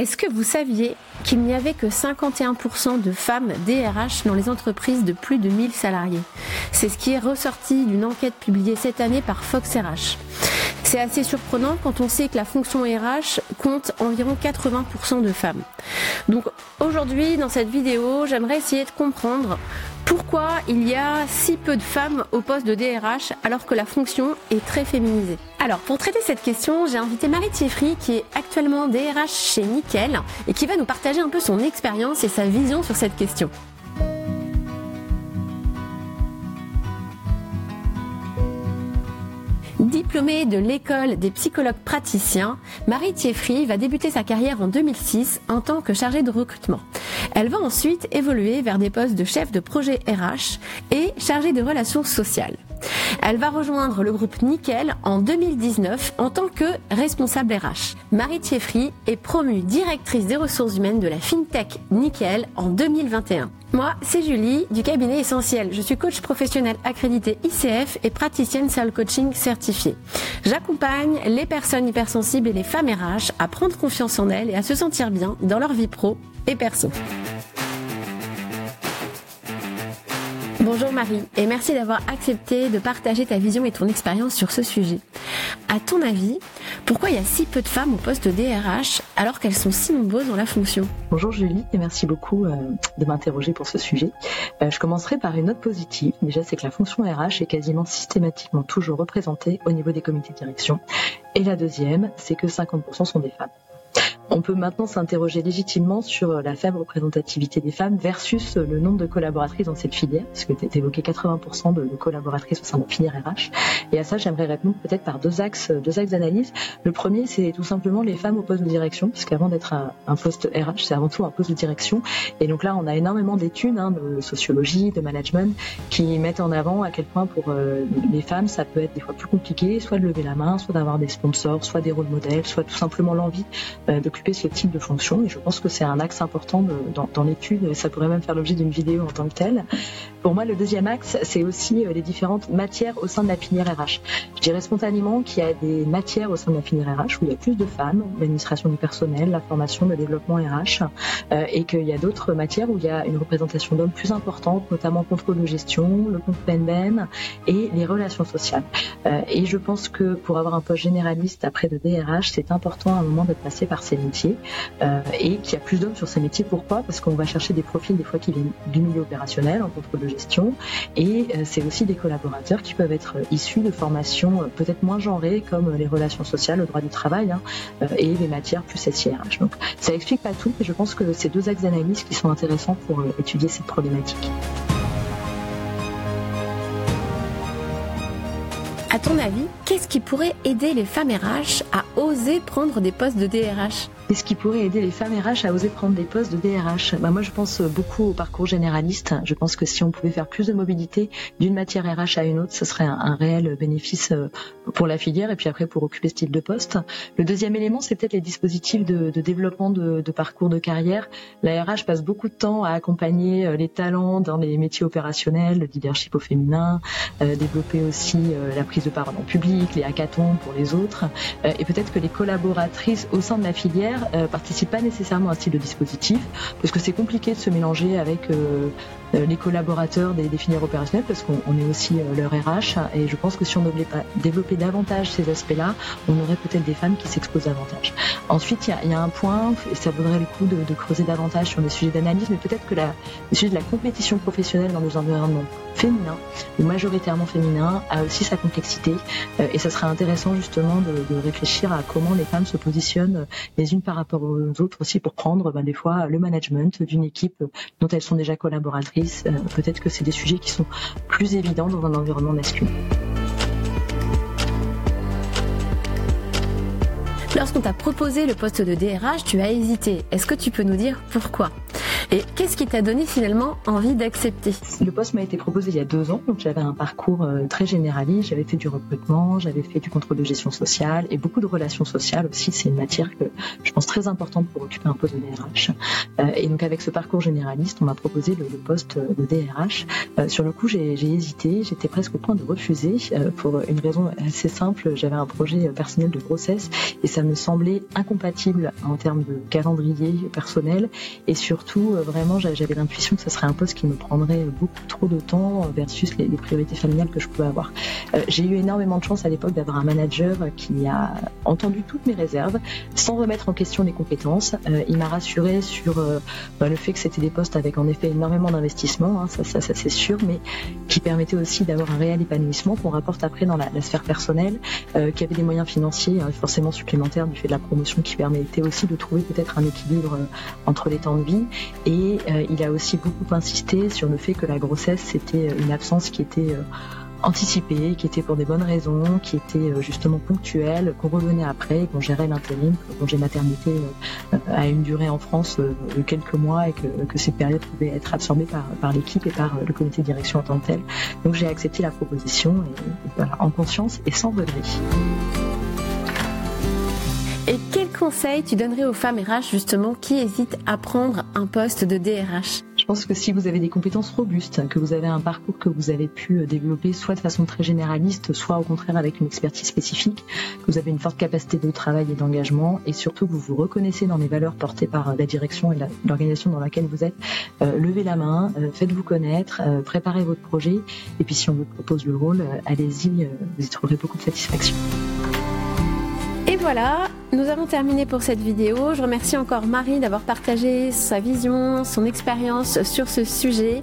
Est-ce que vous saviez qu'il n'y avait que 51% de femmes DRH dans les entreprises de plus de 1000 salariés? C'est ce qui est ressorti d'une enquête publiée cette année par Fox RH. C'est assez surprenant quand on sait que la fonction RH compte environ 80% de femmes. Donc aujourd'hui, dans cette vidéo, j'aimerais essayer de comprendre pourquoi il y a si peu de femmes au poste de DRH alors que la fonction est très féminisée. Alors, pour traiter cette question, j'ai invité Marie Thieffry qui est actuellement DRH chez Nickel et qui va nous partager un peu son expérience et sa vision sur cette question. Diplômée de l'école des psychologues praticiens, Marie Thieffry va débuter sa carrière en 2006 en tant que chargée de recrutement. Elle va ensuite évoluer vers des postes de chef de projet RH et chargée de relations sociales. Elle va rejoindre le groupe Nickel en 2019 en tant que responsable RH. Marie Thieffry est promue directrice des ressources humaines de la FinTech Nickel en 2021. Moi, c'est Julie du cabinet Essentiel. Je suis coach professionnel accrédité ICF et praticienne Soul Coaching certifiée. J'accompagne les personnes hypersensibles et les femmes RH à prendre confiance en elles et à se sentir bien dans leur vie pro et perso. Bonjour Marie et merci d'avoir accepté de partager ta vision et ton expérience sur ce sujet. À ton avis, pourquoi il y a si peu de femmes au poste de DRH alors qu'elles sont si nombreuses dans la fonction? Bonjour Julie et merci beaucoup euh, de m'interroger pour ce sujet. Euh, je commencerai par une note positive. Déjà, c'est que la fonction RH est quasiment systématiquement toujours représentée au niveau des comités de direction. Et la deuxième, c'est que 50% sont des femmes. On peut maintenant s'interroger légitimement sur la faible représentativité des femmes versus le nombre de collaboratrices dans cette filière, parce que tu évoqué 80% de, collaboratrices au sein la filière RH. Et à ça, j'aimerais répondre peut-être par deux axes, deux axes d'analyse. Le premier, c'est tout simplement les femmes au poste de direction, puisqu'avant d'être un, poste RH, c'est avant tout un poste de direction. Et donc là, on a énormément d'études hein, de sociologie, de management, qui mettent en avant à quel point pour euh, les femmes, ça peut être des fois plus compliqué, soit de lever la main, soit d'avoir des sponsors, soit des rôles modèles, soit tout simplement l'envie euh, de ce type de fonction. Et je pense que c'est un axe important dans, l'étude et ça pourrait même faire l'objet d'une vidéo en tant que telle. Pour moi, le deuxième axe, c'est aussi euh, les différentes matières au sein de la filière RH. Je dirais spontanément qu'il y a des matières au sein de la filière RH où il y a plus de femmes, l'administration du personnel, la formation, le développement RH, euh, et qu'il y a d'autres matières où il y a une représentation d'hommes plus importante, notamment contrôle de gestion, le compte PNBM et les relations sociales. Euh, et je pense que pour avoir un poste généraliste après de DRH, c'est important à un moment de passer par ces euh, et qu'il y a plus d'hommes sur ces métiers. Pourquoi? Parce qu'on va chercher des profils des fois qui viennent du milieu opérationnel en contrôle de gestion et euh, c'est aussi des collaborateurs qui peuvent être issus de formations euh, peut-être moins genrées comme les relations sociales, le droit du travail hein, et les matières plus SIRH. Donc ça explique pas tout, mais je pense que c'est deux axes d'analyse qui sont intéressants pour étudier cette problématique. À ton avis, qu'est-ce qui pourrait aider les femmes RH à oser prendre des postes de DRH Qu'est-ce qui pourrait aider les femmes RH à oser prendre des postes de DRH bah Moi, je pense beaucoup au parcours généraliste. Je pense que si on pouvait faire plus de mobilité d'une matière RH à une autre, ce serait un, réel bénéfice euh, pour la filière et puis après pour occuper ce type de poste. Le deuxième élément, c'est peut-être les dispositifs de, développement de, parcours de carrière. La RH passe beaucoup de temps à accompagner euh, les talents dans les métiers opérationnels, le leadership au féminin, euh, développer aussi la prise de parole en public, les hackathons pour les autres. et peut-être que les collaboratrices au sein de la filière participent pas nécessairement à ce type de dispositif, parce que c'est compliqué de se mélanger avec euh, euh, les collaborateurs des, des, filières opérationnelles, parce qu'on est aussi leur RH, et je pense que si on développer davantage ces aspects-là, on aurait peut-être des femmes qui s'exposent davantage. Ensuite, il y a, y a, un point, et ça vaudrait le coup de, de creuser davantage sur les sujets d'analyse, mais peut-être que la, le sujet de la compétition professionnelle dans des environnements féminins, ou majoritairement féminins, a aussi sa complexité, et ça serait intéressant justement de, de réfléchir à comment les femmes se positionnent les unes par rapport aux autres aussi pour prendre ben, des fois le management d'une équipe dont elles sont déjà collaboratrices. Euh, peut-être que c'est des sujets qui sont plus évidents dans un environnement masculin. Lorsqu'on t'a proposé le poste de DRH, tu as hésité. Est-ce que tu peux nous dire pourquoi? Et qu'est-ce qui t'a donné finalement envie d'accepter? Le poste m'a été proposé il y a deux ans, donc j'avais un parcours euh, très généraliste. J'avais fait du recrutement, j'avais fait du contrôle de gestion sociale et beaucoup de relations sociales aussi. C'est une matière que je pense très importante pour occuper un poste de DRH. Euh, et donc avec ce parcours généraliste, on m'a proposé le, poste de DRH. Euh, sur le coup, j'ai hésité, j'étais presque au point de refuser pour une raison assez simple. J'avais un projet personnel de grossesse et ça me semblait incompatible en termes de calendrier personnel et surtout vraiment j'avais l'intuition que ce serait un poste qui me prendrait beaucoup trop de temps versus les, priorités familiales que je pouvais avoir. Euh, j'ai eu énormément de chance à l'époque d'avoir un manager qui a entendu toutes mes réserves sans remettre en question les compétences. Euh, il m'a rassuré sur euh, bah, le fait que c'était des postes avec en effet énormément d'investissement, hein, ça, c'est sûr, mais qui permettaient aussi d'avoir un réel épanouissement qu'on rapporte après dans la, sphère personnelle, qui avait des moyens financiers hein, forcément supplémentaires du fait de la promotion qui permettait aussi de trouver peut-être un équilibre entre les temps de vie euh, il a aussi beaucoup insisté sur le fait que la grossesse c'était une absence qui était euh, anticipée, qui était pour des bonnes raisons, qui était euh, justement ponctuelle, qu'on revenait après, qu'on gérait l'intérim, que le congé maternité à une durée en France de quelques mois et que, que cette période pouvait être absorbée par, l'équipe et par le comité de direction en tant que tel. Donc j'ai accepté la proposition et, en conscience et sans regret. Et quel conseil tu donnerais aux femmes RH justement qui hésitent à prendre un poste de DRH Je pense que si vous avez des compétences robustes, que vous avez un parcours que vous avez pu développer soit de façon très généraliste, soit au contraire avec une expertise spécifique, que vous avez une forte capacité de travail et d'engagement et surtout que vous vous reconnaissez dans les valeurs portées par la direction et l'organisation dans laquelle vous êtes, euh, levez la main, euh, faites-vous connaître, euh, préparez votre projet et puis si on vous propose le rôle, allez-y, vous y trouverez beaucoup de satisfaction. Voilà, nous avons terminé pour cette vidéo. Je remercie encore Marie d'avoir partagé sa vision, son expérience sur ce sujet.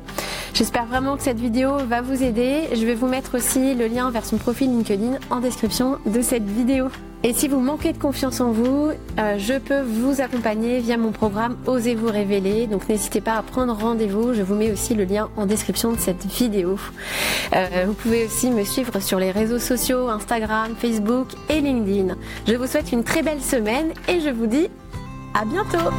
J'espère vraiment que cette vidéo va vous aider. Je vais vous mettre aussi le lien vers son profil LinkedIn en description de cette vidéo. Et si vous manquez de confiance en vous, euh, je peux vous accompagner via mon programme Osez vous révéler. Donc n'hésitez pas à prendre rendez-vous. Je vous mets aussi le lien en description de cette vidéo. Euh, vous pouvez aussi me suivre sur les réseaux sociaux, Instagram, Facebook et LinkedIn. Je vous souhaite une très belle semaine et je vous dis à bientôt